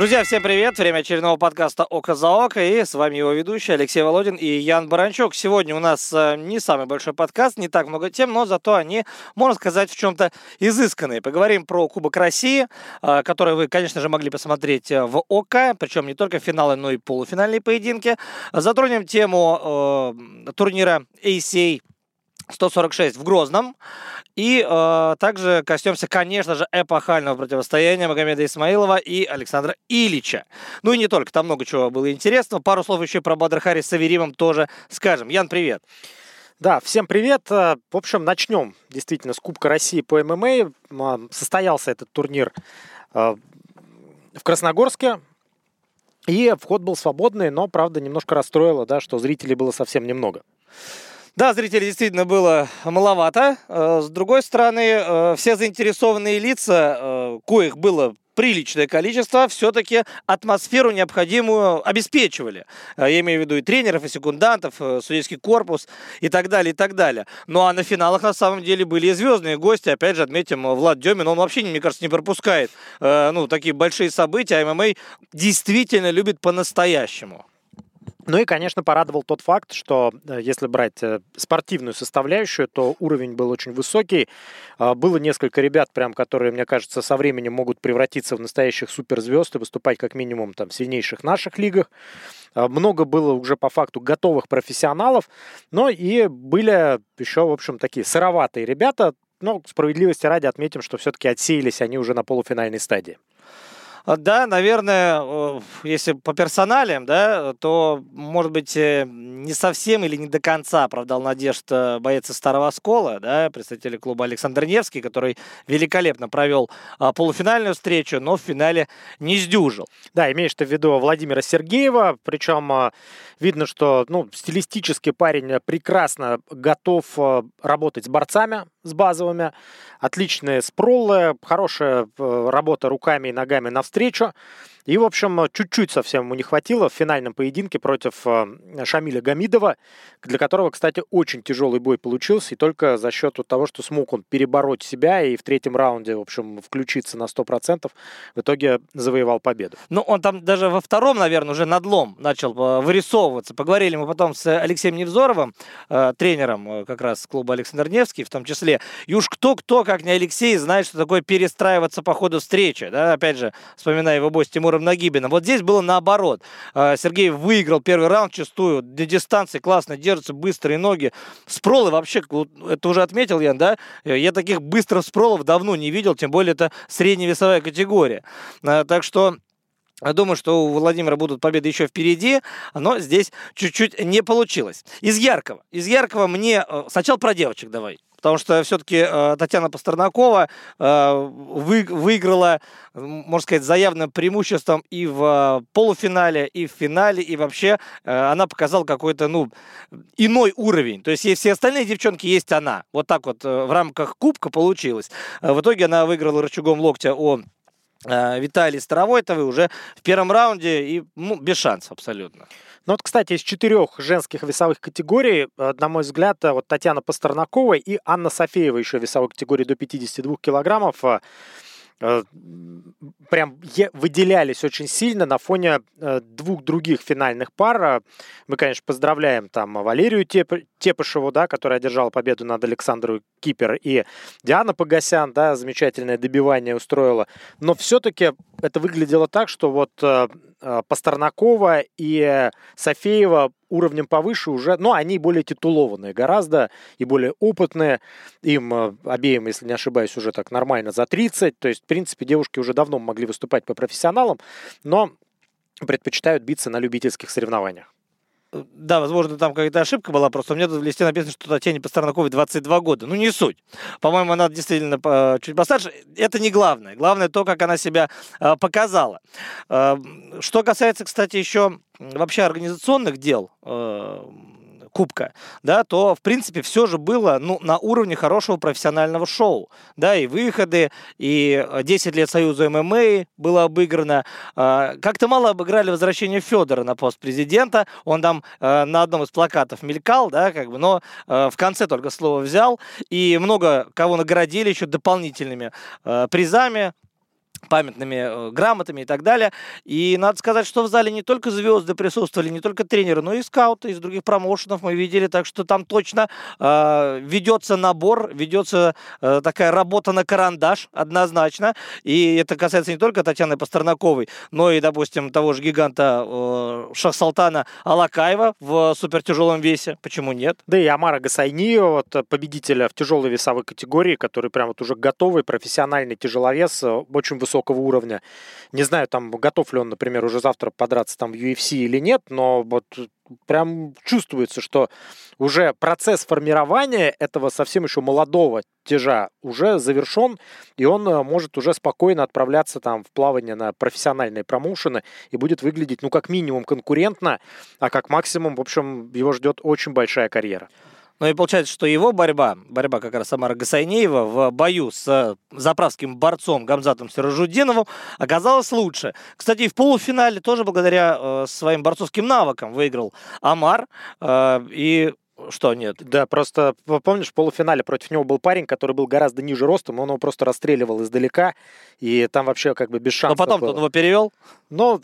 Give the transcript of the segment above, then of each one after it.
Друзья, всем привет! Время очередного подкаста «Око за око» и с вами его ведущий Алексей Володин и Ян Баранчук. Сегодня у нас э, не самый большой подкаст, не так много тем, но зато они, можно сказать, в чем-то изысканные. Поговорим про Кубок России, э, который вы, конечно же, могли посмотреть э, в ОКО, причем не только финалы, но и полуфинальные поединки. Затронем тему э, турнира ACA 146 в Грозном. И э, также коснемся, конечно же, эпохального противостояния Магомеда Исмаилова и Александра Ильича. Ну и не только, там много чего было интересного. Пару слов еще про Бадрахари с Аверимом тоже скажем. Ян, привет. Да, всем привет. Э, в общем, начнем действительно с Кубка России по ММА. Состоялся этот турнир э, в Красногорске. И вход был свободный, но, правда, немножко расстроило, да, что зрителей было совсем немного. Да, зрителей действительно было маловато. Э, с другой стороны, э, все заинтересованные лица, э, коих было приличное количество, все-таки атмосферу необходимую обеспечивали. Я имею в виду и тренеров, и секундантов, судейский корпус и так далее, и так далее. Ну а на финалах на самом деле были и звездные гости. Опять же, отметим, Влад Демин, он вообще, мне кажется, не пропускает ну, такие большие события. А ММА действительно любит по-настоящему. Ну и, конечно, порадовал тот факт, что э, если брать э, спортивную составляющую, то уровень был очень высокий. А, было несколько ребят, прям, которые, мне кажется, со временем могут превратиться в настоящих суперзвезд и выступать как минимум там, в сильнейших наших лигах. А, много было уже по факту готовых профессионалов, но и были еще, в общем, такие сыроватые ребята. Но справедливости ради отметим, что все-таки отсеялись они уже на полуфинальной стадии. А, да, наверное, если по персоналиям, да, то, может быть, э, не совсем или не до конца оправдал надежд э, боец из Старого Оскола, да, представитель клуба Александр Невский, который великолепно провел а, полуфинальную встречу, но в финале не сдюжил. Да, имеешь в виду Владимира Сергеева, причем а, видно, что ну, стилистически парень прекрасно готов работать с борцами, с базовыми, отличные спролы, хорошая э, работа руками и ногами навстречу. И, в общем, чуть-чуть совсем ему не хватило в финальном поединке против э, Шамиля Гамидова, для которого, кстати, очень тяжелый бой получился, и только за счет того, что смог он перебороть себя и в третьем раунде, в общем, включиться на 100%, в итоге завоевал победу. Ну, он там даже во втором, наверное, уже надлом начал э, вырисовываться. Поговорили мы потом с Алексеем Невзоровым, э, тренером как раз клуба Александр Невский, в том числе. И уж кто-кто, как не Алексей, знает, что такое перестраиваться по ходу встречи. Да? Опять же, вспоминая его бой с Тимуром Тимуром Нагибиным. Вот здесь было наоборот. А, Сергей выиграл первый раунд чистую. На дистанции классно держится, быстрые ноги. Спролы вообще, это уже отметил я, да? Я таких быстрых спролов давно не видел, тем более это средневесовая категория. А, так что Думаю, что у Владимира будут победы еще впереди, но здесь чуть-чуть не получилось. Из яркого. Из яркого мне... Э, сначала про девочек давай потому что все-таки э, Татьяна Пастернакова э, вы, выиграла, можно сказать, заявным преимуществом и в полуфинале, и в финале, и вообще э, она показала какой-то, ну, иной уровень. То есть есть все остальные девчонки, есть она. Вот так вот в рамках кубка получилось. В итоге она выиграла рычагом локтя о э, Виталий Старовойтовой уже в первом раунде и ну, без шансов абсолютно. Ну вот, кстати, из четырех женских весовых категорий, э, на мой взгляд, э, вот Татьяна Пастернакова и Анна Софеева еще весовой категории до 52 килограммов э, прям выделялись очень сильно на фоне двух других финальных пар. Мы, конечно, поздравляем там Валерию Тепышеву, да, которая одержала победу над Александрой Кипер, и Диана Погосян, да, замечательное добивание устроила. Но все-таки это выглядело так, что вот Э, Пастернакова и Софеева уровнем повыше уже, но они более титулованные гораздо и более опытные. Им э, обеим, если не ошибаюсь, уже так нормально за 30. То есть, в принципе, девушки уже давно могли выступать по профессионалам, но предпочитают биться на любительских соревнованиях. Да, возможно, там какая-то ошибка была, просто у меня тут в листе написано, что Татьяне Пастернаковой 22 года. Ну, не суть. По-моему, она действительно чуть постарше. Это не главное. Главное то, как она себя а, показала. Что касается, кстати, еще вообще организационных дел, кубка, да, то, в принципе, все же было ну, на уровне хорошего профессионального шоу. Да, и выходы, и 10 лет Союза ММА было обыграно. А, как-то мало обыграли возвращение Федора на пост президента. Он там а, на одном из плакатов мелькал, да, как бы, но а, в конце только слово взял. И много кого наградили еще дополнительными призами памятными э, грамотами и так далее. И надо сказать, что в зале не только звезды присутствовали, не только тренеры, но и скауты из других промоушенов мы видели, так что там точно э, ведется набор, ведется э, такая работа на карандаш однозначно. И это касается не только Татьяны Пастернаковой, но и, допустим, того же гиганта э, Шахсалтана Алакаева в супертяжелом весе. Почему нет? Да и Амара Гасайниева, вот, э, победителя в тяжелой весовой категории, который прям вот уже готовый профессиональный тяжеловес, э, очень высокий высокого уровня. Не знаю, там, готов ли он, например, уже завтра подраться там в UFC или нет, но вот прям чувствуется, что уже процесс формирования этого совсем еще молодого тяжа уже завершен, и он э, может уже спокойно отправляться там в плавание на профессиональные промоушены и будет выглядеть, ну, как минимум конкурентно, а как максимум, в общем, его ждет очень большая карьера. Ну и получается, что его борьба, борьба как раз Самара Гасайнеева в бою с заправским борцом Гамзатом Сиражудиновым оказалась лучше. Кстати, в полуфинале тоже благодаря э, своим борцовским навыкам выиграл Амар. Э, и что нет? Да, просто помнишь, в полуфинале против него был парень, который был гораздо ниже ростом, он его просто расстреливал издалека, и там вообще как бы без шансов Но потом он его перевел? Но,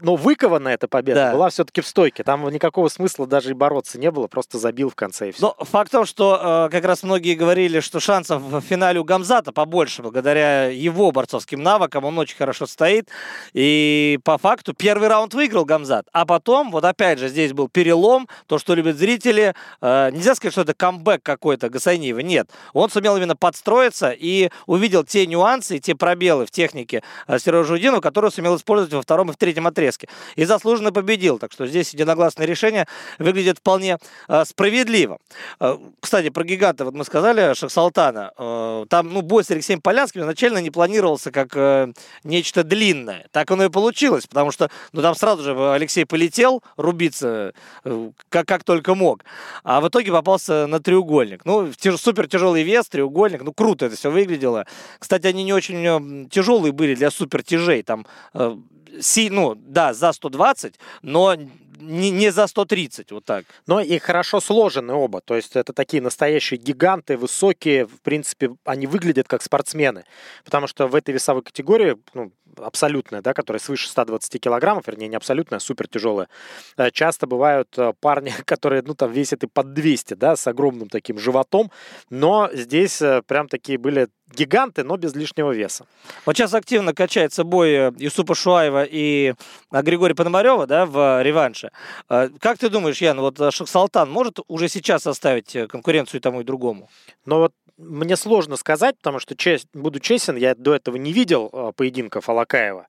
но выкована эта победа Да. была все-таки в стойке. Там никакого смысла даже и бороться не было, просто забил в конце и все. Но факт в том, что э, как раз многие говорили, что шансов в финале у Гамзата побольше, благодаря его борцовским навыкам, он очень хорошо стоит. И по факту первый раунд выиграл Гамзат, а потом, вот опять же, здесь был перелом, то, что любят зрители. Э, нельзя сказать, что это камбэк какой-то Гасаниева, нет. Он сумел именно подстроиться и увидел те нюансы, те пробелы в технике э, Сережа Удинова, которые сумел использовать во втором и в третьем отрезке. И заслуженно победил. Так что здесь единогласное решение выглядит вполне э, справедливо. Э, Кстати, про гиганта, вот мы сказали, Шахсалтана. Э, Там, ну, бой с Алексеем Полянским изначально не планировался как э, нечто длинное. Так оно и получилось, потому что, ну, там сразу же Алексей полетел рубиться э, как, как только мог. А в итоге попался на треугольник. Ну, тяж- супер тяжелый вес, треугольник. Ну, круто это все выглядело. Кстати, они не очень э, тяжелые были для супер тяжей. Там, э, си- ну, да, за 120, но не, не за 130, вот так. Но и хорошо сложены оба. То есть это такие настоящие гиганты, высокие. В принципе, они выглядят как спортсмены. Потому что в этой весовой категории, ну, абсолютная, да, которая свыше 120 килограммов, вернее, не абсолютная, а супер тяжелая, э, часто бывают э, парни, которые, ну, там весят и под 200, да, с огромным таким животом. Но здесь э, прям такие были гиганты, но без лишнего веса. Вот сейчас активно качается бой Юсупа Шуаева и Григория Пономарева да, в реванше. Как ты думаешь, Ян, вот Шахсалтан может уже сейчас составить конкуренцию и тому, и другому? Но вот мне сложно сказать, потому что, чест- буду честен, я до этого не видел э, поединков Алакаева.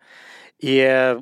И,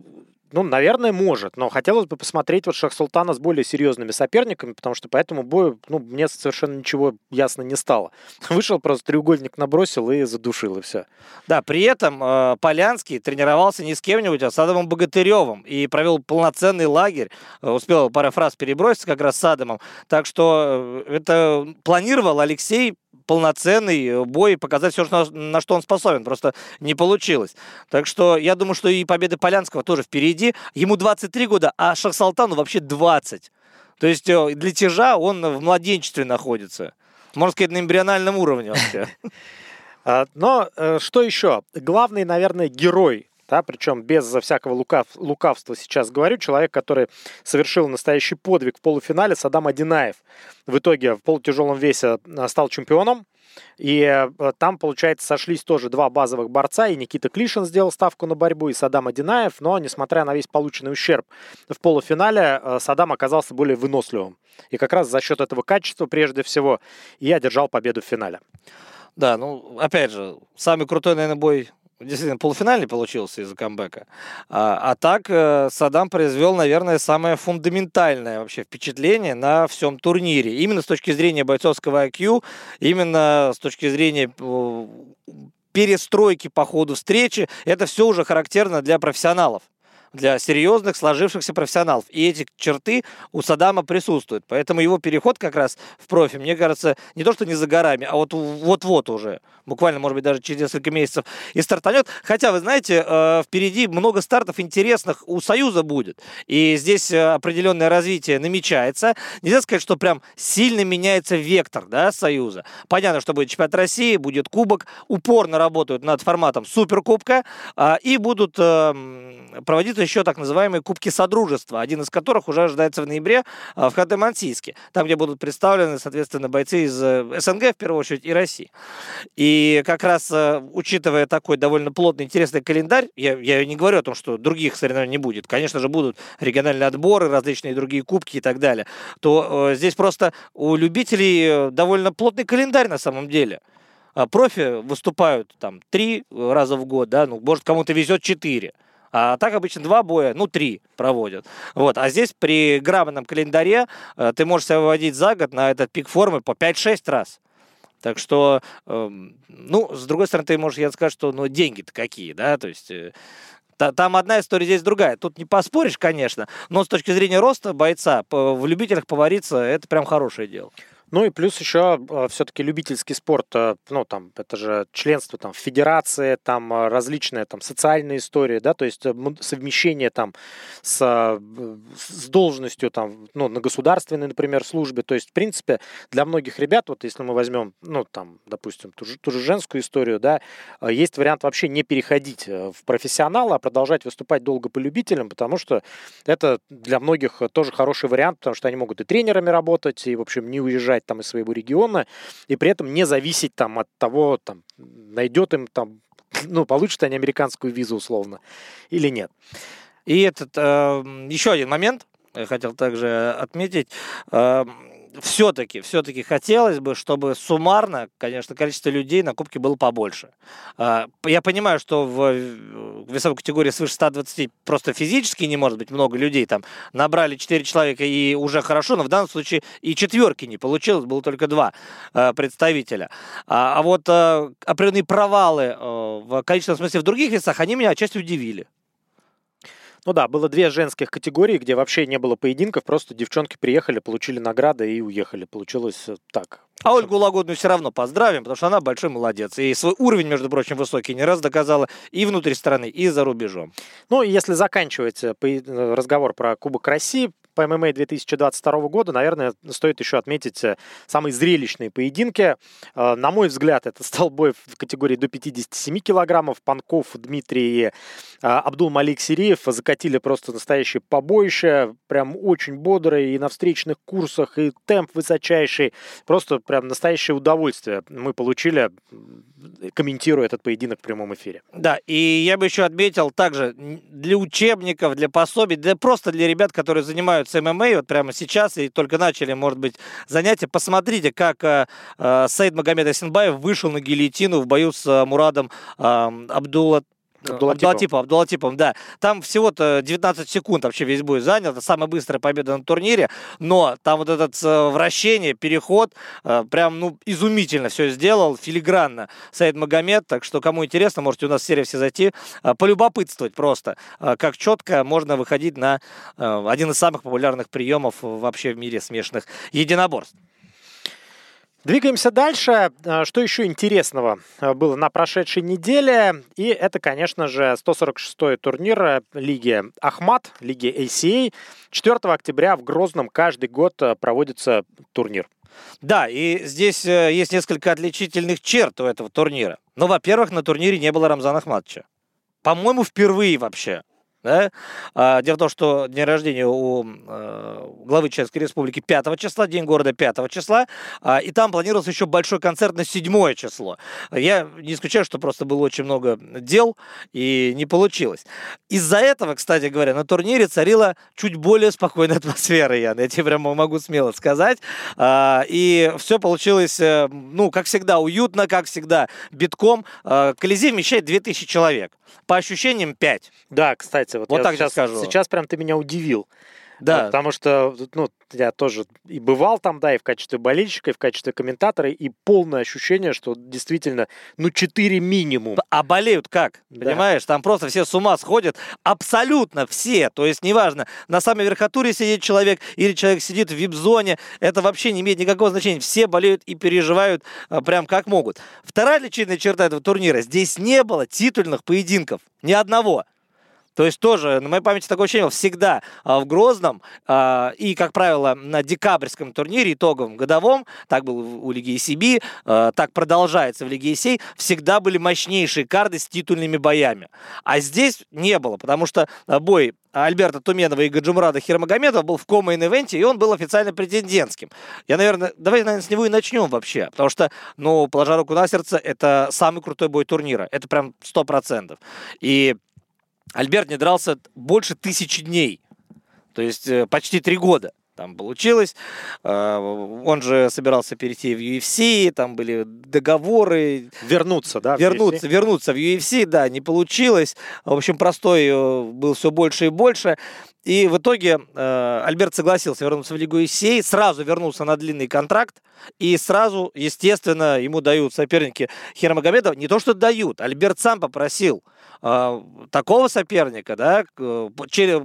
ну, наверное, может. Но хотелось бы посмотреть вот Шахсултана с более серьезными соперниками, потому что по этому бою, ну, мне совершенно ничего ясно не стало. Вышел, просто треугольник набросил и задушил, и все. Да, при этом э, Полянский тренировался не с кем-нибудь, а с Адамом Богатыревым и провел полноценный лагерь. Э, Успел пару фраз переброситься как раз с Адамом. Так что э, это планировал Алексей полноценный э, бой, показать все, на, что он способен. Просто не получилось. Так что я думаю, что и победа Полянского тоже впереди. Ему 23 года, а Шахсалтану вообще 20. То есть э, для тяжа он в младенчестве находится. Можно сказать, на эмбриональном уровне вообще. А, Но э, что еще? Главный, наверное, герой, да, причем без всякого лукав- лукавства сейчас говорю, человек, который совершил настоящий подвиг в полуфинале, Садам Адинаев. В итоге в полутяжелом весе э, стал чемпионом. И э, там, получается, сошлись тоже два базовых борца. И Никита Клишин сделал ставку на борьбу, и Садам Адинаев. Но, несмотря на весь полученный ущерб в полуфинале, э, Садам оказался более выносливым. И как раз за счет этого качества, прежде всего, и одержал победу в финале. Да, ну, опять же, самый крутой, наверное, бой действительно полуфинальный получился из-за камбэка. А, а так э, Саддам произвел, наверное, самое фундаментальное вообще впечатление на всем турнире. Именно с точки зрения бойцовского IQ, именно с точки зрения э, перестройки по ходу встречи. Это все уже характерно для профессионалов. Для серьезных, сложившихся профессионалов. И эти черты у Садама присутствуют. Поэтому его переход как раз в профи, мне кажется, не то, что не за горами, а вот вот-вот уже. Буквально, может быть, даже через несколько месяцев и стартанет. Хотя, вы знаете, э, впереди много стартов интересных у Союза будет. И здесь э, определенное развитие намечается. Нельзя сказать, что прям сильно меняется вектор да, Союза. Понятно, что будет чемпионат России, будет кубок. Упорно работают над форматом Суперкубка. А, и будут э, проводиться еще так называемые Кубки Содружества, один из которых уже ожидается в ноябре в Ханты-Мансийске. Там, где будут представлены, соответственно, бойцы из СНГ, в первую очередь, и России. И как раз, учитывая такой довольно плотный, интересный календарь, я, я не говорю о том, что других соревнований не будет. Конечно же, будут региональные отборы, различные другие кубки и так далее. То э, здесь просто у любителей э, довольно плотный календарь на самом деле. А профи выступают там три раза в год, да, ну, может, кому-то везет четыре. А так обычно два боя, ну, три проводят. Вот. А здесь при грамотном календаре э, ты можешь себя выводить за год на этот пик формы по 5-6 раз. Так что, э, ну, с другой стороны, ты можешь, я сказать, что ну, деньги-то какие, да, то есть... Э, там одна история, здесь другая. Тут не поспоришь, конечно, но с точки зрения роста бойца в любителях повариться, это прям хорошее дело. Ну и плюс еще а, все-таки любительский спорт, а, ну там это же членство там в федерации, там а, различные там социальные истории, да, то есть э, совмещение там с, с должностью там, ну на государственной, например, службе, то есть в принципе для многих ребят, вот если мы возьмем, ну там, допустим, ту же, ту же женскую историю, да, есть вариант вообще не переходить э, в профессионала, а продолжать выступать долго по любителям, потому что это для многих тоже хороший вариант, потому что они могут и тренерами работать, и в общем не уезжать уезжать там из своего региона и при этом не зависеть там от того, там, найдет им там, ну, получат они американскую визу условно или нет. И этот э, еще один момент, хотел также отметить. Э, все-таки, все-таки хотелось бы, чтобы суммарно, конечно, количество людей на Кубке было побольше. А, я понимаю, что в весовой категории свыше 120 просто физически не может быть много людей. Там набрали 4 человека и уже хорошо, но в данном случае и четверки не получилось, было только два а, представителя. А, а вот определенные провалы в количественном смысле в других весах, они меня отчасти удивили. Ну да, было две женских категории, где вообще не было поединков, просто девчонки приехали, получили награды и уехали. Получилось э, так. А Ольгу Лагодную все равно поздравим, потому что она большой молодец. И свой уровень, между прочим, высокий не раз доказала и внутри страны, и за рубежом. Ну, если заканчивать э, э, разговор про Кубок России, по ММА 2022 года, наверное, стоит еще отметить э, самые зрелищные поединки. Э, на мой взгляд, это стал бой в категории до 57 килограммов. Панков, Дмитрий и э, Абдул Малик Сириев закатили просто настоящее побоище. Прям очень бодрые и на встречных курсах, и темп высочайший. Просто прям настоящее удовольствие мы получили, комментируя этот поединок в прямом эфире. Да, и я бы еще отметил также для учебников, для пособий, для просто для ребят, которые занимаются занимаются ММА вот прямо сейчас и только начали, может быть, занятия, посмотрите, как э, э, Саид Магомед Асенбаев вышел на гильотину в бою с э, Мурадом э, Абдулла Абдулатипов. Абдулатипов, да. Там всего-то 19 секунд вообще весь бой занял. Это самая быстрая победа на турнире. Но там вот этот э, вращение, переход, э, прям, ну, изумительно все сделал, филигранно Саид Магомед. Так что, кому интересно, можете у нас в серии все зайти, э, полюбопытствовать просто, как четко можно выходить на один из самых популярных приемов вообще в мире смешанных единоборств. Двигаемся дальше. А, что еще интересного а, было на прошедшей неделе? И это, конечно же, 146-й турнир Лиги Ахмат, Лиги ACA. 4 октября в Грозном каждый год проводится турнир. Да, и здесь э, есть несколько отличительных черт у этого турнира. Ну, во-первых, на турнире не было Рамзана Ахматовича. По-моему, впервые вообще. Да? А, дело в том, что день рождения у э, главы Чешской Республики 5 числа, день города 5 числа, а, и там планировался еще большой концерт на 7 число. Я не исключаю, что просто было очень много дел, и не получилось. Из-за этого, кстати говоря, на турнире царила чуть более спокойная атмосфера, Ян, я тебе прямо могу смело сказать. А, и все получилось, э, ну, как всегда, уютно, как всегда, битком. А, Колизей вмещает 2000 человек. По ощущениям 5. Да, кстати, вот, вот так сейчас скажу. Сейчас прям ты меня удивил. Да. Потому что, ну, я тоже и бывал там, да, и в качестве болельщика, и в качестве комментатора, и полное ощущение, что действительно, ну, 4 минимум. А болеют как? Да. Понимаешь? Там просто все с ума сходят. Абсолютно все. То есть, неважно, на самой верхотуре сидит человек, или человек сидит в вип-зоне, это вообще не имеет никакого значения. Все болеют и переживают а, прям как могут. Вторая отличительная черта этого турнира. Здесь не было титульных поединков. Ни одного. То есть тоже, на моей памяти такое ощущение, всегда а, в Грозном а, и, как правило, на декабрьском турнире, итоговом, годовом, так было у Лиги ECB, а, так продолжается в Лиге ESEI, всегда были мощнейшие карды с титульными боями. А здесь не было, потому что бой Альберта Туменова и Гаджимурада Хирмагомедова был в кома-ивенте, и он был официально претендентским. Я, наверное, давайте, наверное, с него и начнем вообще, потому что, ну, положа руку на сердце, это самый крутой бой турнира. Это прям сто процентов. И Альберт не дрался больше тысячи дней. То есть э, почти три года там получилось. Э, он же собирался перейти в UFC, там были договоры. Вернуться, да? Вернуться, вернуться в UFC, да, не получилось. В общем, простой э, был все больше и больше. И в итоге э, Альберт согласился вернуться в Лигу Исей, сразу вернулся на длинный контракт, и сразу, естественно, ему дают соперники Хермагомедова. Не то, что дают, Альберт сам попросил э, такого соперника, да,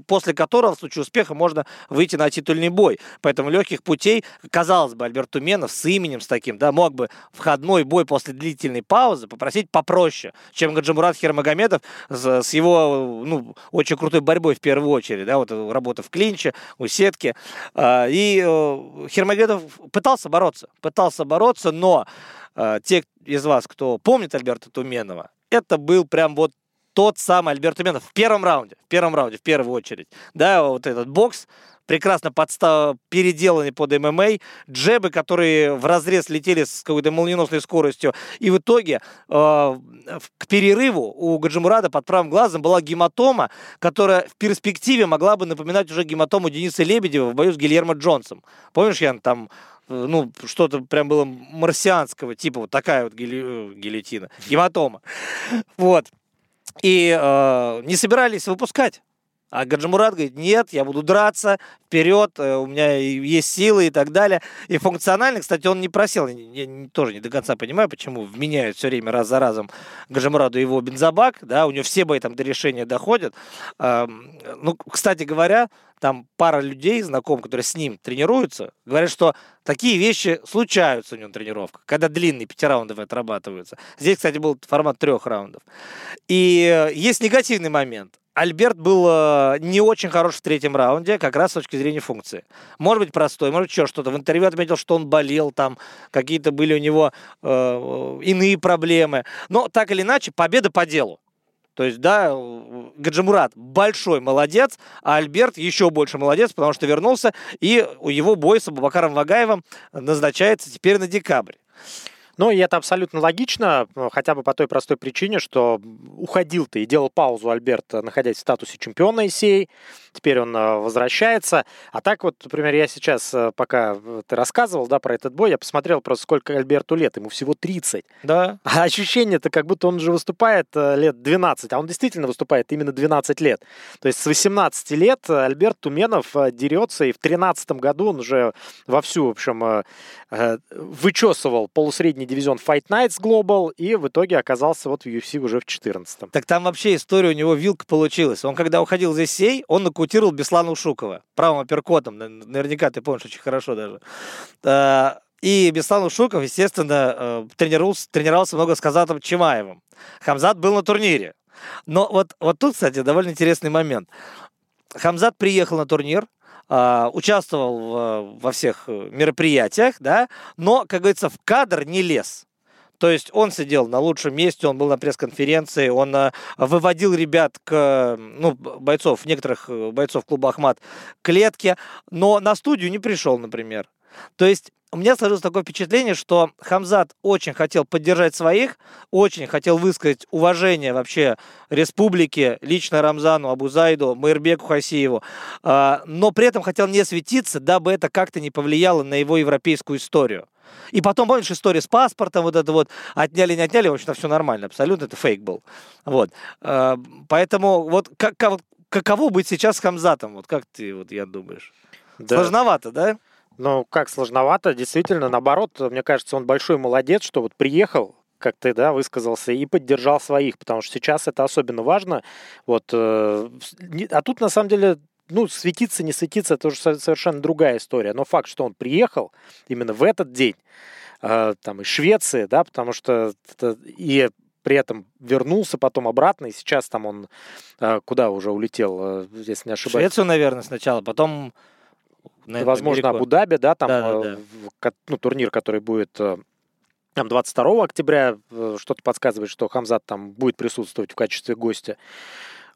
после которого в случае успеха можно выйти на титульный бой. Поэтому легких путей, казалось бы, Альберт Туменов с именем с таким, да, мог бы входной бой после длительной паузы попросить попроще, чем Гаджимурат Хермагомедов с, с его, ну, очень крутой борьбой в первую очередь, да, вот вот работа в клинче, у сетки. А, и э, Хермогедов пытался бороться, пытался бороться, но э, те из вас, кто помнит Альберта Туменова, это был прям вот тот самый Альберт Туменов в первом раунде, в первом раунде, в первую очередь. Да, вот этот бокс, прекрасно подстав... переделанный под ММА, джебы, которые в разрез летели с какой-то молниеносной скоростью. И в итоге э, к перерыву у Гаджимурада под правым глазом была гематома, которая в перспективе могла бы напоминать уже гематому Дениса Лебедева в бою с Гильермо Джонсом. Помнишь, Ян, там э, ну, что-то прям было марсианского, типа вот такая вот гили... Э, гильотина, гематома. Вот. И э, не собирались выпускать. А Гаджимурат говорит, нет, я буду драться, вперед, э, у меня есть силы и так далее. И функционально, кстати, он не просел. Я тоже не до конца понимаю, почему вменяют все время раз за разом Гаджимураду его бензобак, да, у него все бои там до решения доходят. Ну, кстати говоря, там пара людей, знакомых, которые с ним тренируются, говорят, что такие вещи случаются у него на тренировках, когда длинные пятираундовые отрабатываются. Здесь, кстати, был формат трех раундов. И э, есть негативный момент. Альберт был э, не очень хорош в третьем раунде, как раз с точки зрения функции. Может быть, простой, может, еще что-то. В интервью отметил, что он болел, там какие-то были у него э, иные проблемы. Но так или иначе, победа по делу. То есть, да, Гаджимурат большой молодец, а Альберт еще больше молодец, потому что вернулся, и у его бой с Абубакаром Вагаевым назначается теперь на декабрь. Ну, и это абсолютно логично, э, хотя бы по той простой причине, что уходил ты и делал паузу Альберт, э, находясь в статусе чемпиона ИСЕЙ, теперь он э, возвращается. А так вот, например, я сейчас, пока ты рассказывал, да, про этот бой, я посмотрел просто, сколько Альберту лет, ему всего 30. Да. А ощущение-то, как будто он уже выступает лет 12, а он действительно выступает именно 12 лет. То есть с 18 лет Альберт Туменов дерется, и в 13 году он уже вовсю, в общем, вычесывал полусредний дивизион Fight Nights Global и в итоге оказался вот в UFC уже в 14 Так там вообще история у него вилка получилась. Он когда уходил из сей, он нокаутировал Беслана Ушукова правым апперкотом. Наверняка ты помнишь очень хорошо даже. А, и Беслан Ушуков, естественно, э, тренировался, тренировался много с Казатом Чимаевым. Хамзат был на турнире. Но вот, вот тут, кстати, довольно интересный момент. Хамзат приехал на турнир, а, участвовал во всех э, мероприятиях, да, но, как говорится, в кадр не лез. То есть он сидел на лучшем месте, он был на пресс-конференции, он э, выводил ребят к, ну, бойцов, некоторых э, бойцов клуба Ахмат к клетке, но на студию не пришел, например. То есть у меня сложилось такое впечатление, что Хамзат очень хотел поддержать своих, очень хотел высказать уважение вообще республике, лично Рамзану Абузайду, Майрбеку Хасиеву, а, но при этом хотел не светиться, дабы это как-то не повлияло на его европейскую историю. И потом, помнишь, история с паспортом, вот это вот, отняли, не отняли, в общем-то, все нормально, абсолютно, это фейк был. Вот. А, поэтому вот как каково быть сейчас с Хамзатом? Вот как ты, вот я думаешь? Да. Сложновато, да? Ну, как сложновато, действительно, наоборот, мне кажется, он большой молодец, что вот приехал, как ты, да, высказался, и поддержал своих, потому что сейчас это особенно важно. Вот, э, а тут, на самом деле, ну, светиться, не светиться, это уже совершенно другая история. Но факт, что он приехал именно в этот день, э, там, из Швеции, да, потому что это, и при этом вернулся потом обратно, и сейчас там он э, куда уже улетел, если не ошибаюсь. Швецию, наверное, сначала, потом наверное, возможно, Абу-Даби, да, там да, да, да. ну, турнир, который будет там 22 октября, э, что-то подсказывает, что Хамзат там будет присутствовать в качестве гостя.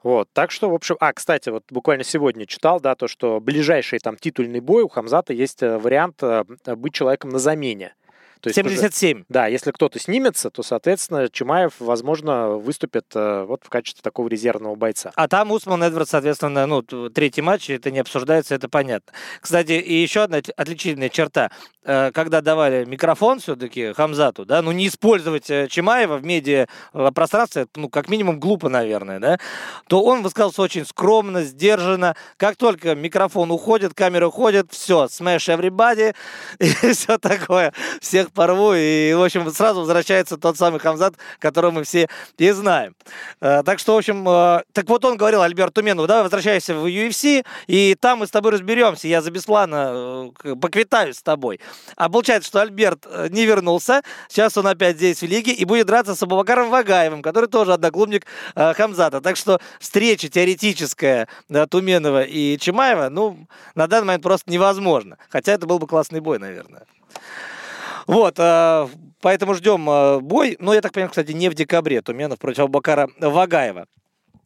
Вот, так что, в общем, а, кстати, вот буквально сегодня читал, да, то, что ближайший там титульный бой у Хамзата есть э, вариант э, быть человеком на замене. То есть 77. Уже, да, если кто-то снимется, то, соответственно, Чимаев, возможно, выступит э, вот в качестве такого резервного бойца. А там Усман Эдвард, соответственно, ну, третий матч, это не обсуждается, это понятно. Кстати, и еще одна отличительная черта. Э, когда давали микрофон все-таки Хамзату, да, ну, не использовать э, Чимаева в медиа пространстве, ну, как минимум, глупо, наверное, да, то он высказался очень скромно, сдержанно. Как только микрофон уходит, камера уходит, все, smash everybody, и все такое. Всех порву, и, в общем, сразу возвращается тот самый Хамзат, которого мы все и знаем. Э, так что, в общем, э, так вот он говорил Альберту Тумену, давай возвращайся в UFC, и там мы с тобой разберемся, я за Беслана э, поквитаюсь с тобой. А получается, что Альберт не вернулся, сейчас он опять здесь в лиге и будет драться с Абубакаром Вагаевым, который тоже одноклубник Хамзата. Так что встреча теоретическая Туменова и Чимаева, ну, на данный момент просто невозможно. Хотя это был бы классный бой, наверное. Вот, э, поэтому ждем э, бой. Но я так понимаю, кстати, не в декабре. Туменов против Бакара Вагаева.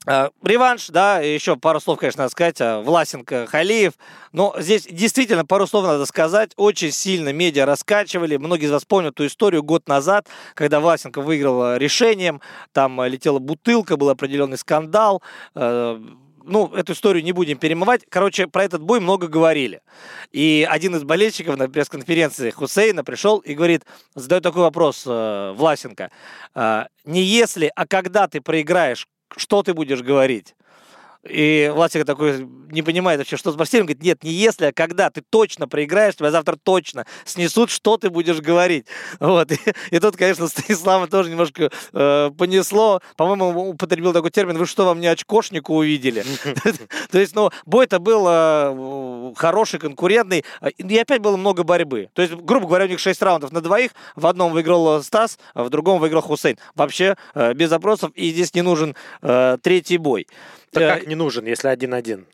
Э, реванш, да, еще пару слов, конечно, надо сказать. Власенко, Халиев. Но здесь действительно пару слов надо сказать. Очень сильно медиа раскачивали. Многие из вас помнят ту историю год назад, когда Власенко выиграл решением. Там летела бутылка, был определенный скандал ну, эту историю не будем перемывать. Короче, про этот бой много говорили. И один из болельщиков на пресс-конференции Хусейна пришел и говорит, задает такой вопрос э, Власенко. Э, не если, а когда ты проиграешь, что ты будешь говорить? И Власик такой не понимает вообще, что спросили. Он говорит, нет, не если, а когда ты точно проиграешь, тебя завтра точно снесут, что ты будешь говорить. Вот. И, и тут, конечно, Станислава тоже немножко э, понесло. По-моему, употребил такой термин, вы что, вам не очкошнику увидели? То есть, ну, бой-то был э, хороший, конкурентный. И опять было много борьбы. То есть, грубо говоря, у них 6 раундов на двоих. В одном выиграл Стас, а в другом выиграл Хусейн. Вообще, э, без опросов. И здесь не нужен третий бой. Так как не нужен, если один-один?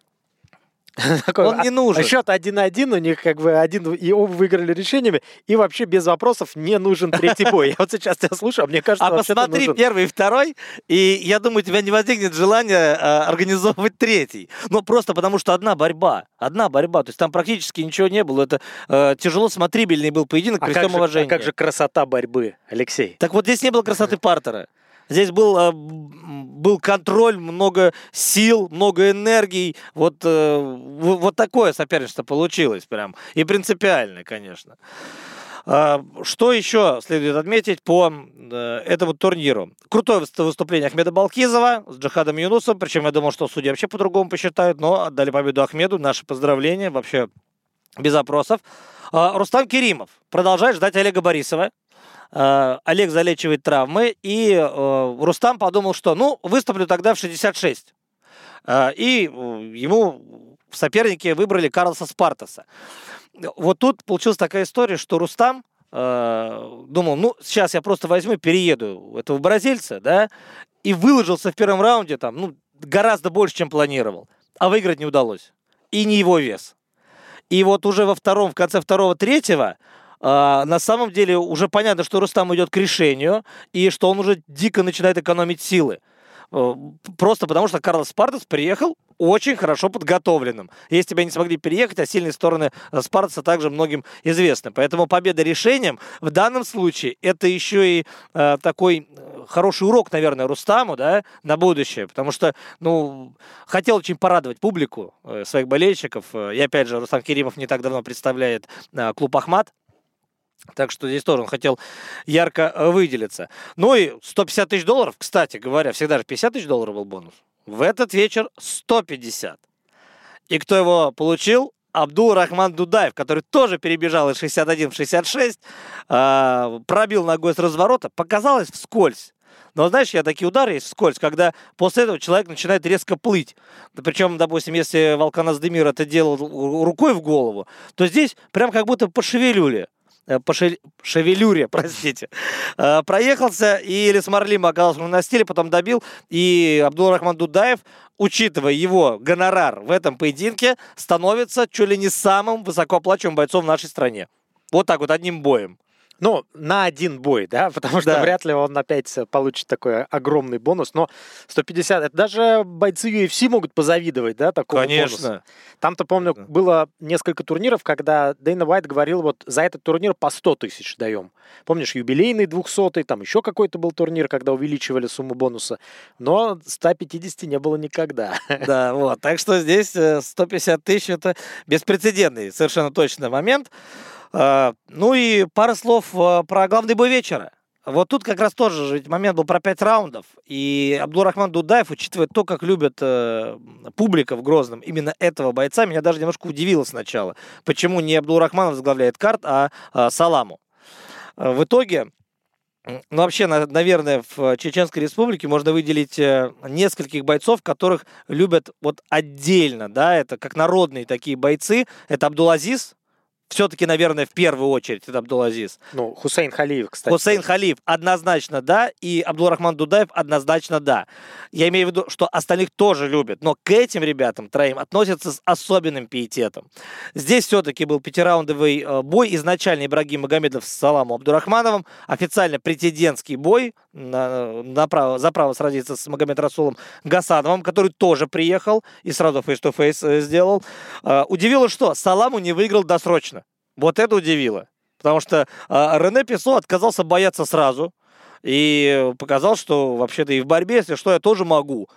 Он не нужен. Счет 1-1, у них как бы один, и оба выиграли решениями, и вообще без вопросов не нужен третий бой. Я вот сейчас тебя слушаю, а мне кажется, А посмотри нужен. первый и второй, и я думаю, у тебя не возникнет желания а, организовывать третий. Ну, просто потому что одна борьба, одна борьба, то есть там практически ничего не было, это э, тяжело смотрибельный был поединок, а при всем же, уважении. А как же красота борьбы, Алексей? Так вот здесь не было красоты партера. Здесь был, э, был контроль, много сил, много энергии. Вот, э, вот такое соперничество получилось прям. И принципиальное, конечно. А, что еще следует отметить по э, этому турниру? Крутое выступление Ахмеда Балкизова с Джихадом Юнусом. Причем я думал, что судьи вообще по-другому посчитают, но отдали победу Ахмеду. Наши поздравления. Вообще без опросов. А, Рустам Керимов продолжает ждать Олега Борисова. Э, Олег залечивает травмы, и э, Рустам подумал, что ну, выступлю тогда в 66. Э, и ему в сопернике выбрали Карлоса Спартаса. Вот тут получилась такая история, что Рустам думал, ну, сейчас я просто возьму, перееду этого бразильца, да, и выложился в первом раунде там, ну, гораздо больше, чем планировал. А выиграть не удалось. И не его вес. И вот уже во втором, в конце второго, третьего а, на самом деле уже понятно, что Рустам идет к решению, и что он уже дико начинает экономить силы. Э, просто потому, что Карлос Спартас приехал очень хорошо подготовленным. Если тебя не смогли переехать, а сильные стороны Спартаса также многим известны. Поэтому победа решением в данном случае это еще и э, такой э, хороший урок, наверное, Рустаму да, на будущее. Потому что ну, хотел очень порадовать публику, э, своих болельщиков. И опять же, Рустам Керимов не так давно представляет э, клуб «Ахмат», так что здесь тоже он хотел ярко э, выделиться. Ну и 150 тысяч долларов, кстати говоря, всегда же 50 тысяч долларов был бонус. В этот вечер 150. И кто его получил? Абдул Рахман Дудаев, который тоже перебежал из 61 в 66, э, пробил ногой с разворота, показалось вскользь. Но знаешь, я такие удары есть вскользь, когда после этого человек начинает резко плыть. Причем, допустим, если Волкан Аздемир это делал рукой в голову, то здесь прям как будто пошевелюли по шевелюре, простите, э, проехался, и Элис Марлима оказался на стиле, потом добил, и Абдул-Рахман Дудаев, учитывая его гонорар в этом поединке, становится чуть ли не самым высокооплачиваемым бойцом в нашей стране. Вот так вот, одним боем. Ну, на один бой, да, потому что да. вряд ли он опять получит такой огромный бонус. Но 150, это даже бойцы UFC могут позавидовать, да, такому Конечно. бонусу. Там-то, помню, да. было несколько турниров, когда Дэйна Уайт говорил, вот за этот турнир по 100 тысяч даем. Помнишь, юбилейный 200 там еще какой-то был турнир, когда увеличивали сумму бонуса. Но 150 не было никогда. Да, вот. Так что здесь 150 э, тысяч это беспрецедентный совершенно точный момент. А, ну и пара слов а, про главный бой вечера. Вот тут как раз тоже же момент был про пять раундов. И Абдурахман Дудаев, учитывая то, как любят э, публика в Грозном именно этого бойца, меня даже немножко удивило сначала. Почему не Абдурахманов возглавляет карт, а, а Саламу. В итоге, ну, вообще, наверное, в Чеченской Республике можно выделить э, нескольких бойцов, которых любят вот отдельно, да, это как народные такие бойцы. Это Абдулазиз, все-таки, наверное, в первую очередь это Абдулазиз. Ну, Хусейн Халиев, кстати. Хусейн Халиев однозначно да, и Абдулрахман Дудаев однозначно да. Я имею в виду, что остальных тоже любят, но к этим ребятам троим относятся с особенным пиететом. Здесь все-таки был пятираундовый э, бой. Изначально Ибрагим Магомедов с Саламом Абдурахмановым. Официально претендентский бой на, на право, за право сразиться с Магомед Расулом Гасановым, который тоже приехал и сразу фейс-то-фейс э, сделал. Э, удивило, что Саламу не выиграл досрочно. Вот это удивило. Потому что э, Рене Песо отказался бояться сразу. И показал, что вообще-то и в борьбе, если что, я тоже могу.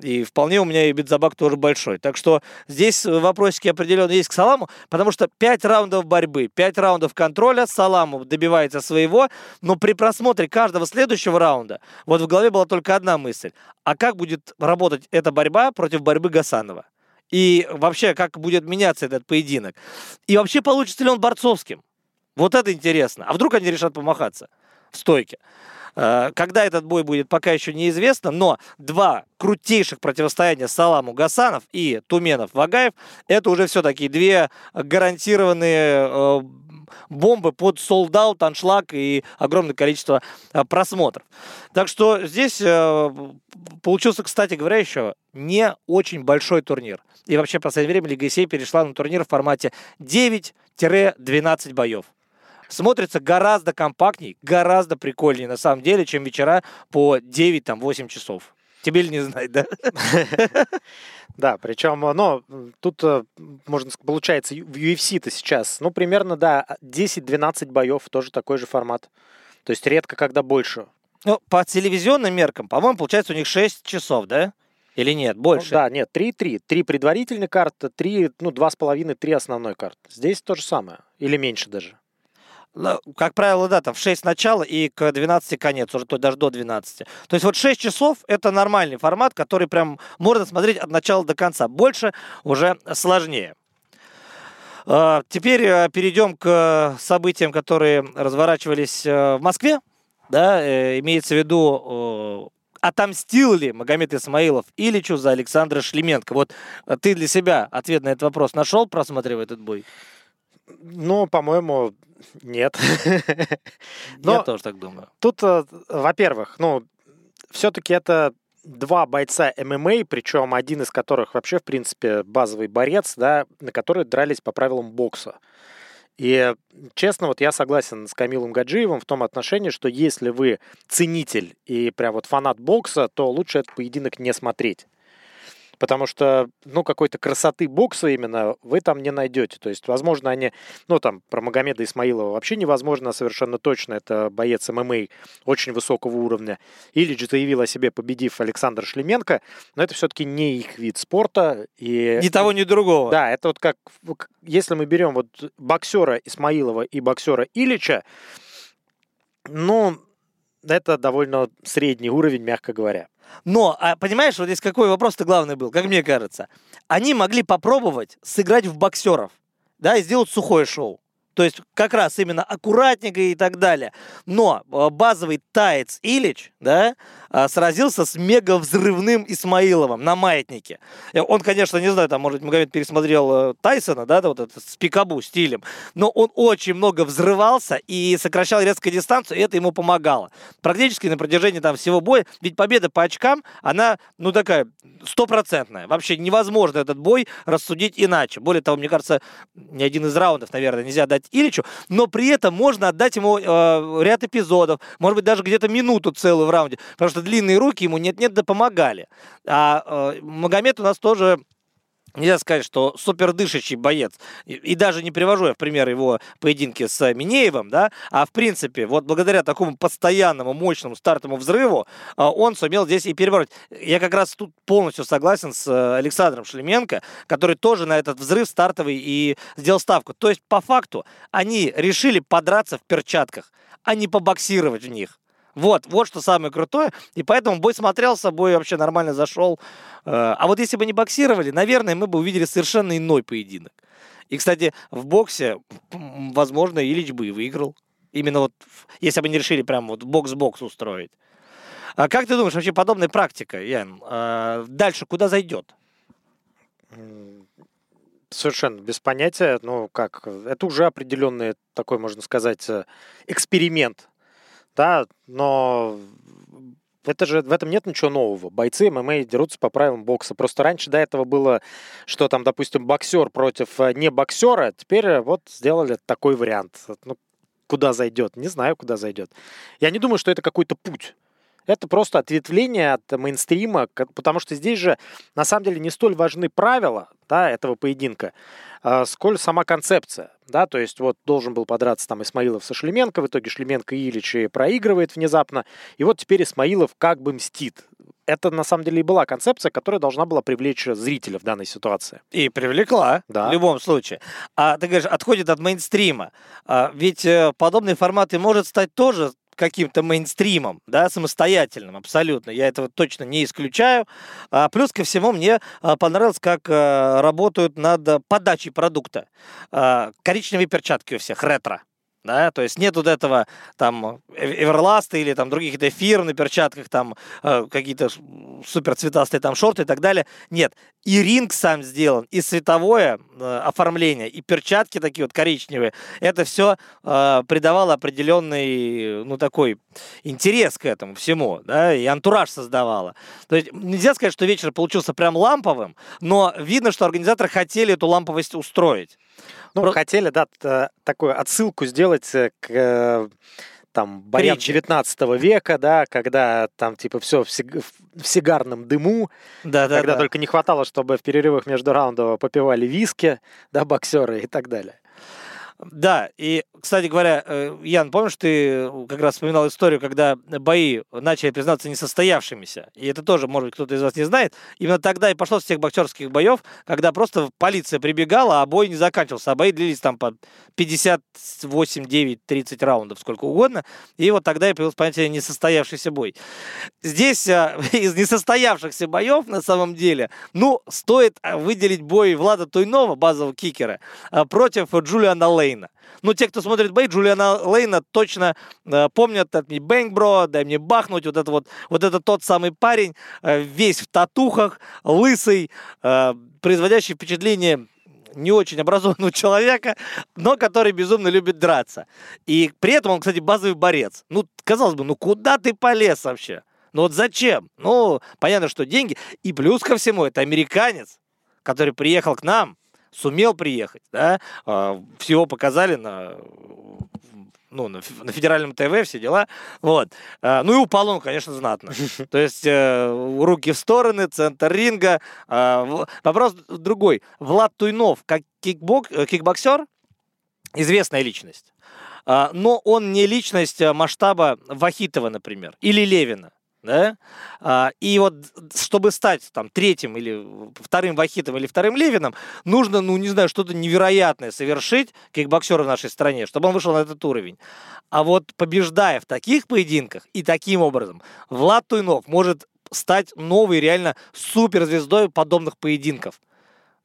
И вполне у меня и битзабак тоже большой. Так что здесь вопросики определенно есть к Саламу, потому что 5 раундов борьбы, 5 раундов контроля, Саламу добивается своего, но при просмотре каждого следующего раунда вот в голове была только одна мысль. А как будет работать эта борьба против борьбы Гасанова? И вообще, как будет меняться этот поединок. И вообще, получится ли он борцовским. Вот это интересно. А вдруг они решат помахаться стойке? Э, когда этот бой будет, пока еще неизвестно, но два крутейших противостояния Саламу Гасанов и Туменов Вагаев, это уже все такие две гарантированные э, бомбы под солдат, аншлаг и огромное количество э, просмотров. Так что здесь получился, кстати говоря, еще не очень большой турнир. И вообще в последнее время Лига Исей перешла на турнир в формате 9-12 боев смотрится гораздо компактней, гораздо прикольнее на самом деле, чем вечера по 9-8 часов. Тебе ли не знать, да? Да, причем, ну, тут, э, можно сказать, получается, в UFC-то сейчас, ну, примерно, да, 10-12 боев, тоже такой же формат. То есть редко, когда больше. Ну, по телевизионным меркам, по-моему, получается у них 6 часов, да? Или нет, больше? Ну, да, нет, 3-3. 3 предварительные карты, 3, ну, 2,5-3 основной карты. Здесь то же самое. Или меньше даже. Как правило, да, там в 6 начало и к 12 конец, уже то, даже до 12. То есть вот 6 часов это нормальный формат, который прям можно смотреть от начала до конца. Больше уже сложнее. А, теперь э, перейдем к событиям, которые разворачивались э, в Москве. Да, э, имеется в виду, отомстил ли Магомед Исмаилов Ильичу за Александра Шлеменко? Вот ты для себя ответ на этот вопрос нашел, просматривая этот бой? Ну, по-моему, нет. Я тоже так думаю. Тут, э, во-первых, ну, все-таки это два бойца ММА, причем один из которых вообще, в принципе, базовый борец, да, на которые дрались по правилам бокса. И, честно, вот я согласен с Камилом Гаджиевым в том отношении, что если вы ценитель и прям вот фанат бокса, то лучше этот поединок не смотреть потому что, ну, какой-то красоты бокса именно вы там не найдете. То есть, возможно, они, ну, там, про Магомеда Исмаилова вообще невозможно совершенно точно. Это боец ММА очень высокого уровня. Ильич заявил о себе, победив Александр Шлеменко, но это все-таки не их вид спорта. И... Ни того, ни другого. Да, это вот как, если мы берем вот боксера Исмаилова и боксера Ильича, ну, это довольно средний уровень, мягко говоря. Но, а, понимаешь, вот здесь какой вопрос-то главный был, как мне кажется. Они могли попробовать сыграть в боксеров, да, и сделать сухое шоу. То есть как раз именно аккуратненько и так далее. Но э, базовый таец Илич, да, э, сразился с мега взрывным Исмаиловым на маятнике. Э, он, конечно, не знаю, там, может, Магомед пересмотрел Тайсона, да, вот это с пикабу стилем, но он очень много взрывался и сокращал резко дистанцию, и это ему помогало. Практически на протяжении там всего боя, ведь победа по очкам, она, ну, такая стопроцентная. Вообще невозможно этот бой рассудить иначе. Более того, мне кажется, ни один из раундов, наверное, нельзя дать Ильичу, но при этом можно отдать ему э, ряд эпизодов, может быть, даже где-то минуту целую в раунде, потому что длинные руки ему нет-нет да помогали. А э, Магомед у нас тоже Нельзя сказать, что супер дышащий боец. И, даже не привожу я в пример его поединки с Минеевым, да, а в принципе, вот благодаря такому постоянному мощному стартовому взрыву а, он сумел здесь и перебороть. Я как раз тут полностью согласен с э, Александром Шлеменко, который тоже на этот взрыв стартовый и сделал ставку. То есть, по факту, они решили подраться в перчатках, а не побоксировать в них. Вот, вот что самое крутое. И поэтому бой смотрелся, бой вообще нормально зашел. Э, а вот если бы не боксировали, наверное, мы бы увидели совершенно иной поединок. И, кстати, в боксе, возможно, Ильич бы и выиграл. Именно вот, если бы не решили прям вот бокс-бокс устроить. А как ты думаешь, вообще подобная практика, Ян, э, дальше куда зайдет? Совершенно без понятия. Ну, как, это уже определенный такой, можно сказать, э, эксперимент да, но это же в этом нет ничего нового. Бойцы ММА дерутся по правилам бокса. Просто раньше до этого было, что там, допустим, боксер против э, не боксера. Теперь э, вот сделали такой вариант. Ну, куда зайдет? Не знаю, куда зайдет. Я не думаю, что это какой-то путь. Это просто ответвление от мейнстрима, потому что здесь же на самом деле не столь важны правила да, этого поединка, а сколь сама концепция. Да, то есть вот должен был подраться там Исмаилов со Шлеменко, в итоге Шлеменко и Ильич проигрывает внезапно, и вот теперь Исмаилов как бы мстит. Это на самом деле и была концепция, которая должна была привлечь зрителя в данной ситуации. И привлекла, да. в любом случае. А ты говоришь, отходит от мейнстрима. А, ведь э, подобные форматы может стать тоже каким-то мейнстримом, да, самостоятельным абсолютно. Я этого точно не исключаю. А, плюс ко всему мне а, понравилось, как а, работают над подачей продукта. А, коричневые перчатки у всех, ретро да, то есть нет вот этого там Эверласта или там других каких-то на перчатках, там э, какие-то супер цветастые там шорты и так далее. Нет, и ринг сам сделан, и световое э, оформление, и перчатки такие вот коричневые. Это все э, придавало определенный, ну, такой интерес к этому всему, да, и антураж создавало. То есть нельзя сказать, что вечер получился прям ламповым, но видно, что организаторы хотели эту ламповость устроить. Ну, Про... хотели, да, такую отсылку сделать э, к э, там боям 19 века, да, когда там типа все в, сиг... в сигарном дыму, да, да, когда да. только не хватало, чтобы в перерывах между раундов попивали виски, да, боксеры и так далее. Да, и, кстати говоря, э, Ян, помнишь, ты как раз вспоминал историю, когда бои начали признаться несостоявшимися, и это тоже, может быть, кто-то из вас не знает, именно тогда и пошло с тех боксерских боев, когда просто полиция прибегала, а бой не заканчивался, а бои длились там по 58, 9, 30 раундов, сколько угодно, и вот тогда и появилось понятие несостоявшийся бой. Здесь а, из несостоявшихся боев, на самом деле, ну, стоит выделить бой Влада Туйнова, базового кикера, против Джулиана Лей Лейна. Ну, те, кто смотрит бей Джулиана Лейна точно э, помнят от мне Бэнк Бро, дай мне бахнуть, вот это вот, вот это тот самый парень, э, весь в татухах, лысый, э, производящий впечатление не очень образованного человека, но который безумно любит драться. И при этом он, кстати, базовый борец. Ну, казалось бы, ну куда ты полез вообще? Ну вот зачем? Ну, понятно, что деньги. И плюс ко всему, это американец, который приехал к нам, сумел приехать, да, а, всего показали на ну, на, на федеральном ТВ, все дела. Вот. А, ну и упал он, конечно, знатно. То есть э, руки в стороны, центр ринга. А, вопрос другой. Влад Туйнов, как кикбок, э, кикбоксер, известная личность. Но он не личность масштаба Вахитова, например, или Левина. Да, а, и вот чтобы стать там третьим или вторым Вахитом или вторым Левином, нужно, ну, не знаю, что-то невероятное совершить кикбоксеру в нашей стране, чтобы он вышел на этот уровень. А вот побеждая в таких поединках и таким образом, Влад Туйнов может стать новой реально суперзвездой подобных поединков.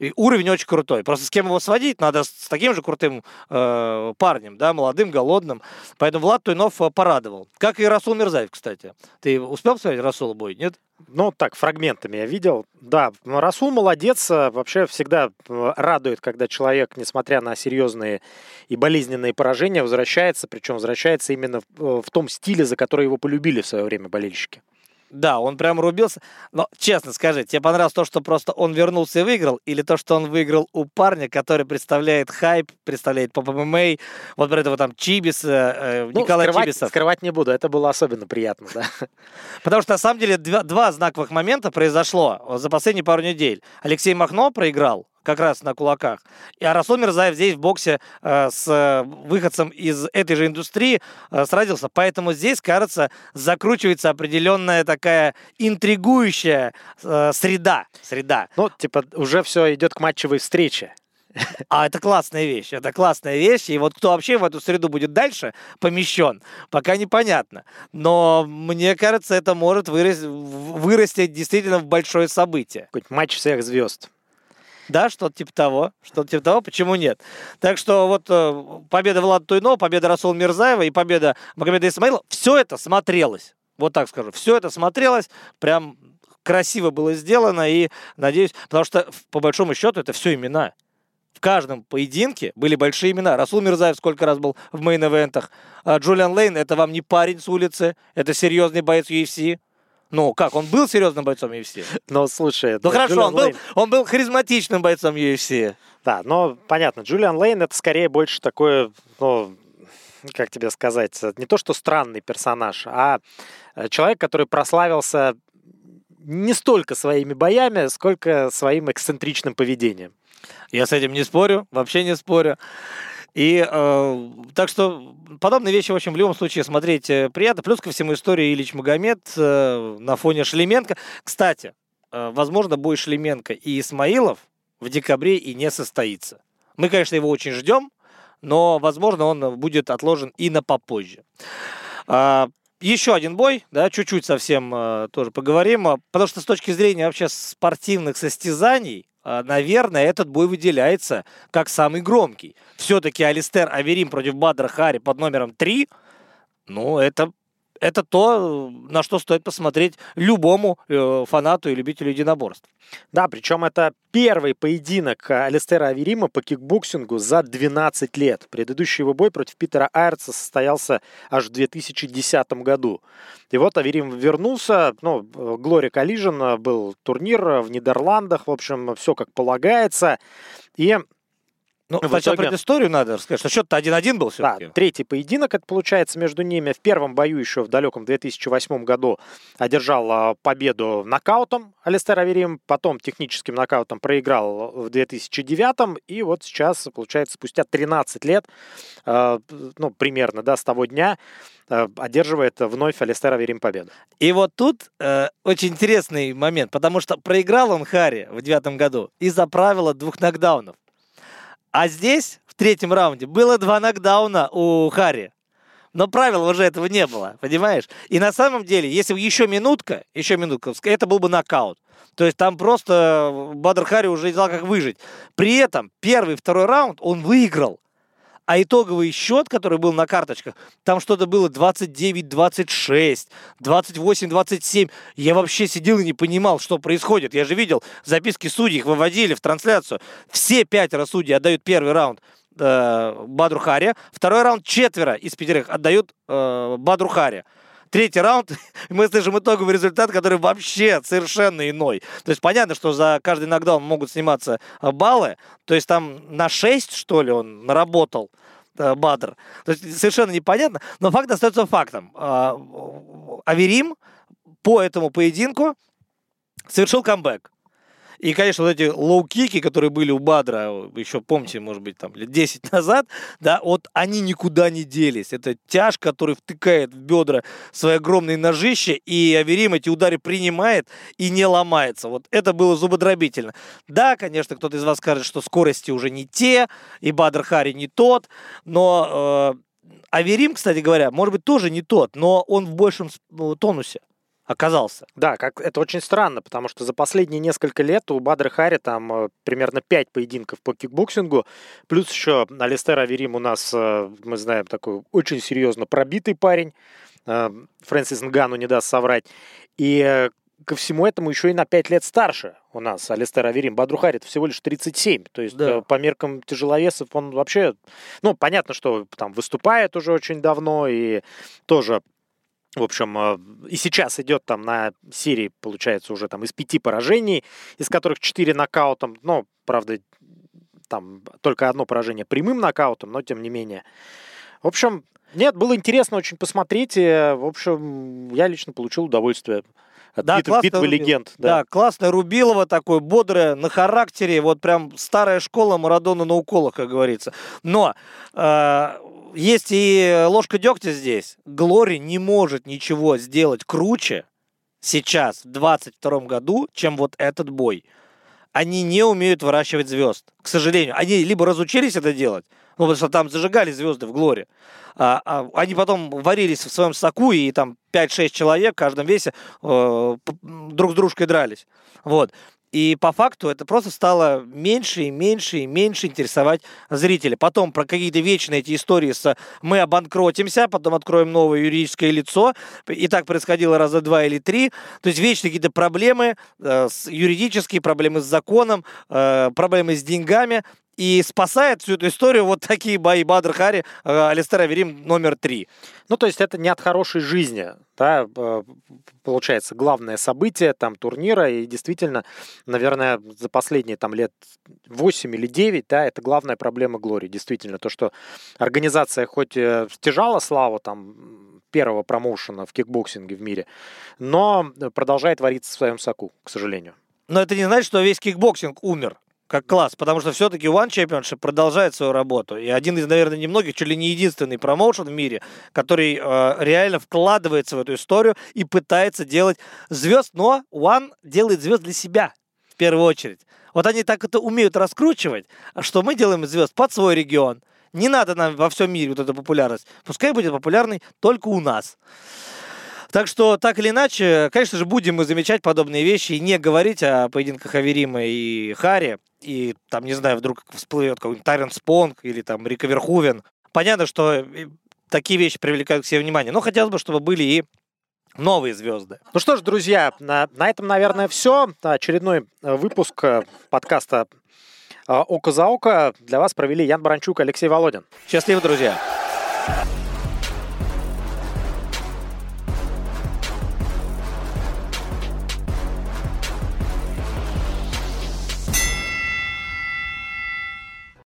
И уровень очень крутой. Просто с кем его сводить, надо с таким же крутым э, парнем, да, молодым, голодным. Поэтому Влад Туйнов э, порадовал. Как и Расул Мирзаев, кстати. Ты успел посмотреть Расула бой, нет? Ну, так, фрагментами я видел. Да, Расул молодец. Э, вообще всегда э, радует, когда человек, несмотря на серьезные и болезненные поражения, возвращается. Причем возвращается именно в, в том стиле, за который его полюбили в свое время болельщики. Да, он прям рубился. Но честно скажи, тебе понравилось то, что просто он вернулся и выиграл, или то, что он выиграл у парня, который представляет хайп, представляет по ММА, вот про этого там Чибиса, э, ну, Николай скрывать, Чибисов. скрывать не буду, это было особенно приятно, да. Потому что на самом деле два, два знаковых момента произошло за последние пару недель. Алексей Махно проиграл, как раз на кулаках. И Арасул Мирзаев здесь в боксе э, с э, выходцем из этой же индустрии э, сразился. Поэтому здесь, кажется, закручивается определенная такая интригующая э, среда. среда. Ну, типа, уже все идет к матчевой встрече. А это классная вещь, это классная вещь. И вот кто вообще в эту среду будет дальше помещен, пока непонятно. Но мне кажется, это может вырасти, вырасти действительно в большое событие. Хоть матч всех звезд. Да, что-то типа того. Что-то типа того, почему нет? Так что вот э, победа Влада Туйно, победа Расула Мирзаева и победа Магомеда Исмаила, все это смотрелось. Вот так скажу. Все это смотрелось прям красиво было сделано, и надеюсь, потому что по большому счету это все имена. В каждом поединке были большие имена. Расул Мирзаев сколько раз был в мейн-эвентах. А Джулиан Лейн, это вам не парень с улицы, это серьезный боец UFC. Ну, как, он был серьезным бойцом UFC? Ну, слушай... Ну, хорошо, он был, он был харизматичным бойцом UFC. Да, но понятно, Джулиан Лейн это скорее больше такое, ну, как тебе сказать, не то что странный персонаж, а э, человек, который прославился не столько своими боями, сколько своим эксцентричным поведением. Я с этим не спорю, вообще не спорю. И э, так что подобные вещи, в общем, в любом случае смотреть э, приятно. Плюс ко всему история Ильич Магомед э, на фоне Шлеменко. Кстати, э, возможно, бой Шлеменко и Исмаилов в декабре и не состоится. Мы, конечно, его очень ждем, но, возможно, он будет отложен и на попозже. А, еще один бой, да, чуть-чуть совсем э, тоже поговорим, потому что с точки зрения вообще спортивных состязаний, наверное, этот бой выделяется как самый громкий. Все-таки Алистер Аверим против Бадра Хари под номером 3, ну, это это то, на что стоит посмотреть любому э, фанату и любителю единоборств. Да, причем это первый поединок Алистера Оверима по кикбоксингу за 12 лет. Предыдущий его бой против Питера Артса состоялся аж в 2010 году. И вот Оверим вернулся, ну, Glory Collision был турнир в Нидерландах, в общем, все как полагается. И ну, в сначала итоге... предысторию надо рассказать, что счет-то 1-1 был все-таки. Да, третий поединок, это получается между ними. В первом бою еще в далеком 2008 году одержал а, победу нокаутом Алистер Аверим, потом техническим нокаутом проиграл в 2009 и вот сейчас, получается, спустя 13 лет, а, ну, примерно, да, с того дня, а, одерживает вновь Алистер Аверим победу. И вот тут э, очень интересный момент, потому что проиграл он Хари в девятом году из-за правила двух нокдаунов. А здесь, в третьем раунде, было два нокдауна у Харри. Но правил уже этого не было, понимаешь? И на самом деле, если бы еще минутка, еще минутка, это был бы нокаут. То есть там просто Бадр Хари уже не знал, как выжить. При этом первый второй раунд он выиграл. А итоговый счет, который был на карточках, там что-то было 29-26, 28-27. Я вообще сидел и не понимал, что происходит. Я же видел, записки судей их выводили в трансляцию. Все пятеро судей отдают первый раунд э, Бадру. Второй раунд четверо из пятерых отдают э, Бадру третий раунд, мы слышим итоговый результат, который вообще совершенно иной. То есть понятно, что за каждый нокдаун могут сниматься э, баллы, то есть там на 6, что ли, он наработал э, Бадр. То есть совершенно непонятно, но факт остается фактом. А, Аверим по этому поединку совершил камбэк. И, конечно, вот эти лоу-кики, которые были у Бадра, еще помните, может быть, там лет 10 назад, да, вот они никуда не делись. Это тяж, который втыкает в бедра свои огромные ножища, и Оверим эти удары принимает и не ломается. Вот это было зубодробительно. Да, конечно, кто-то из вас скажет, что скорости уже не те, и Бадр Хари не тот, но э, Оверим, кстати говоря, может быть, тоже не тот, но он в большем ну, тонусе оказался. Да, как это очень странно, потому что за последние несколько лет у Бадра Хари там э, примерно 5 поединков по кикбоксингу, плюс еще Алистер Оверим у нас, э, мы знаем, такой очень серьезно пробитый парень, э, Фрэнсис Нгану не даст соврать, и ко всему этому еще и на 5 лет старше у нас Алистер Оверим. Бадру Хари всего лишь 37. То есть да. по меркам тяжеловесов он вообще... Ну, понятно, что там выступает уже очень давно и тоже в общем, э, и сейчас идет там на серии, получается, уже там из пяти поражений, из которых четыре нокаутом, но, правда, там только одно поражение прямым нокаутом, но тем не менее. В общем, нет, было интересно очень посмотреть. И, в общем, я лично получил удовольствие от да, битвы, битвы легенд. Да. да, классное Рубилова, такое бодрое, на характере, вот прям старая школа Марадона на уколах, как говорится. Но э, есть и ложка дегтя здесь. Глори не может ничего сделать круче сейчас, в 22 году, чем вот этот бой. Они не умеют выращивать звезд. К сожалению, они либо разучились это делать, ну, потому что там зажигали звезды в Глоре, а, а, они потом варились в своем соку, и там 5-6 человек в каждом весе э, друг с дружкой дрались. Вот. И по факту это просто стало меньше и меньше и меньше интересовать зрителя. Потом про какие-то вечные эти истории с «мы обанкротимся», потом откроем новое юридическое лицо. И так происходило раза два или три. То есть вечные какие-то проблемы, э, юридические проблемы с законом, э, проблемы с деньгами. И спасает всю эту историю вот такие бои Бадр Хари, э, Алистер Аверим номер три. Ну, то есть это не от хорошей жизни, да, э, получается, главное событие там турнира, и действительно, наверное, за последние там лет 8 или 9, да, это главная проблема Glory, действительно, то, что организация хоть стяжала славу там первого промоушена в кикбоксинге в мире, но продолжает вариться в своем соку, к сожалению. Но это не значит, что весь кикбоксинг умер как класс, потому что все-таки One Championship продолжает свою работу. И один из, наверное, немногих, чуть ли не единственный промоушен в мире, который э, реально вкладывается в эту историю и пытается делать звезд, но One делает звезд для себя в первую очередь. Вот они так это умеют раскручивать, что мы делаем звезд под свой регион. Не надо нам во всем мире вот эта популярность. Пускай будет популярной только у нас. Так что, так или иначе, конечно же, будем мы замечать подобные вещи и не говорить о поединках Аверима и Хари. И там, не знаю, вдруг всплывет какой-нибудь Тарен Спонг или там Рика Верхувен. Понятно, что э, такие вещи привлекают к себе внимание. Но хотелось бы, чтобы были и новые звезды. Ну что ж, друзья, на, на этом, наверное, все. Очередной э, выпуск э, подкаста «Око за око» для вас провели Ян Баранчук и Алексей Володин. Счастливо, друзья!